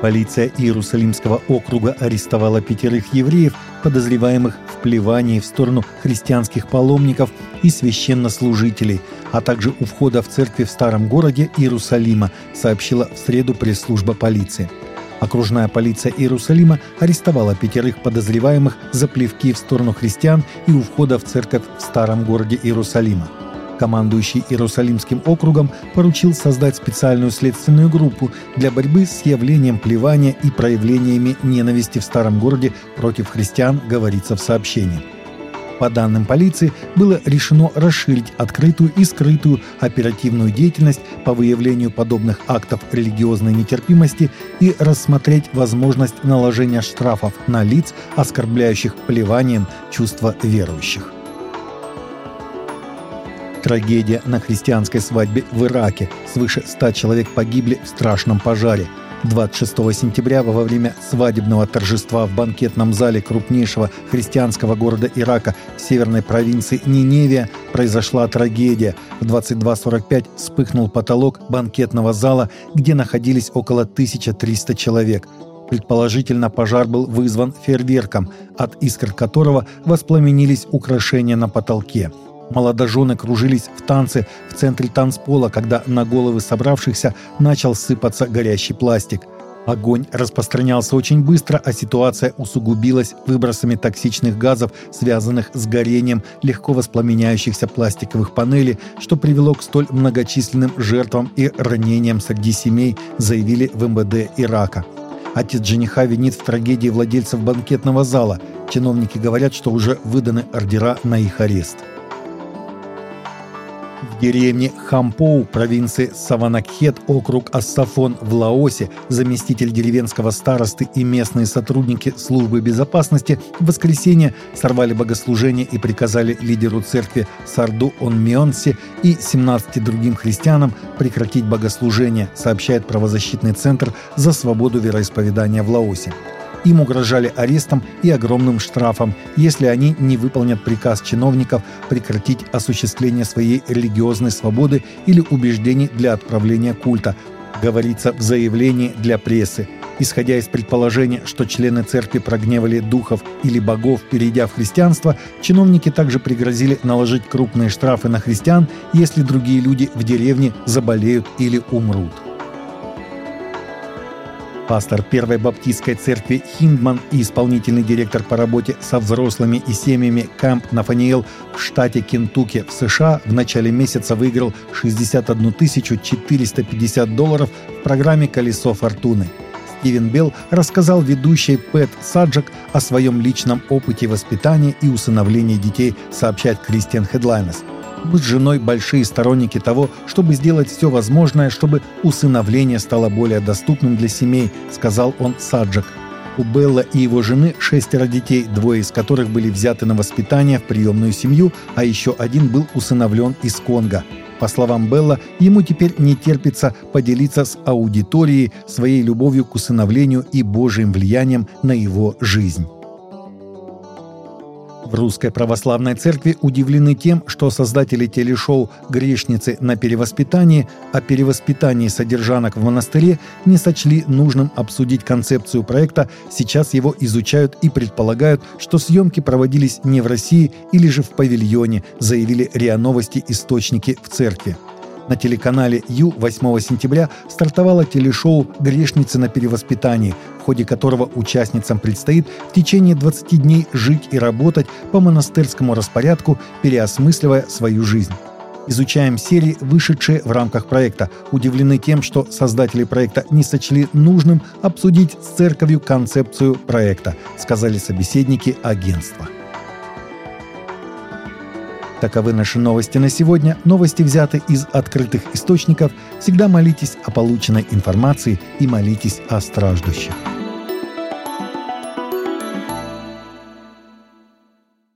Полиция Иерусалимского округа арестовала пятерых евреев, подозреваемых в плевании в сторону христианских паломников и священнослужителей, а также у входа в церкви в старом городе Иерусалима, сообщила в среду пресс-служба полиции. Окружная полиция Иерусалима арестовала пятерых подозреваемых за плевки в сторону христиан и у входа в церковь в старом городе Иерусалима. Командующий Иерусалимским округом поручил создать специальную следственную группу для борьбы с явлением плевания и проявлениями ненависти в старом городе против христиан, говорится в сообщении. По данным полиции, было решено расширить открытую и скрытую оперативную деятельность по выявлению подобных актов религиозной нетерпимости и рассмотреть возможность наложения штрафов на лиц, оскорбляющих плеванием чувства верующих. Трагедия на христианской свадьбе в Ираке. Свыше 100 человек погибли в страшном пожаре – 26 сентября во время свадебного торжества в банкетном зале крупнейшего христианского города Ирака в северной провинции Ниневия произошла трагедия. В 22.45 вспыхнул потолок банкетного зала, где находились около 1300 человек. Предположительно, пожар был вызван фейерверком, от искр которого воспламенились украшения на потолке. Молодожены кружились в танце в центре танцпола, когда на головы собравшихся начал сыпаться горящий пластик. Огонь распространялся очень быстро, а ситуация усугубилась выбросами токсичных газов, связанных с горением легко воспламеняющихся пластиковых панелей, что привело к столь многочисленным жертвам и ранениям среди семей, заявили в МВД Ирака. Отец жениха винит в трагедии владельцев банкетного зала. Чиновники говорят, что уже выданы ордера на их арест в деревне Хампоу провинции Саванакхет, округ Ассафон в Лаосе, заместитель деревенского старосты и местные сотрудники службы безопасности в воскресенье сорвали богослужение и приказали лидеру церкви Сарду Онмионсе и 17 другим христианам прекратить богослужение, сообщает правозащитный центр за свободу вероисповедания в Лаосе. Им угрожали арестом и огромным штрафом, если они не выполнят приказ чиновников прекратить осуществление своей религиозной свободы или убеждений для отправления культа, говорится в заявлении для прессы. Исходя из предположения, что члены церкви прогневали духов или богов, перейдя в христианство, чиновники также пригрозили наложить крупные штрафы на христиан, если другие люди в деревне заболеют или умрут. Пастор Первой Баптистской церкви Хиндман и исполнительный директор по работе со взрослыми и семьями Кэмп Нафаниэл в штате Кентукки в США в начале месяца выиграл 61 450 долларов в программе «Колесо фортуны». Стивен Белл рассказал ведущей Пэт Саджак о своем личном опыте воспитания и усыновления детей, сообщает Кристиан Хедлайнес – мы с женой большие сторонники того, чтобы сделать все возможное, чтобы усыновление стало более доступным для семей, сказал он Саджак. У Белла и его жены шестеро детей, двое из которых были взяты на воспитание в приемную семью, а еще один был усыновлен из Конго. По словам Белла, ему теперь не терпится поделиться с аудиторией своей любовью к усыновлению и Божьим влиянием на его жизнь. В Русской Православной Церкви удивлены тем, что создатели телешоу «Грешницы на перевоспитании» о перевоспитании содержанок в монастыре не сочли нужным обсудить концепцию проекта, сейчас его изучают и предполагают, что съемки проводились не в России или же в павильоне, заявили РИА Новости источники в церкви. На телеканале Ю 8 сентября стартовало телешоу «Грешницы на перевоспитании», ходе которого участницам предстоит в течение 20 дней жить и работать по монастырскому распорядку, переосмысливая свою жизнь. Изучаем серии, вышедшие в рамках проекта. Удивлены тем, что создатели проекта не сочли нужным обсудить с церковью концепцию проекта, сказали собеседники агентства. Таковы наши новости на сегодня. Новости взяты из открытых источников. Всегда молитесь о полученной информации и молитесь о страждущих.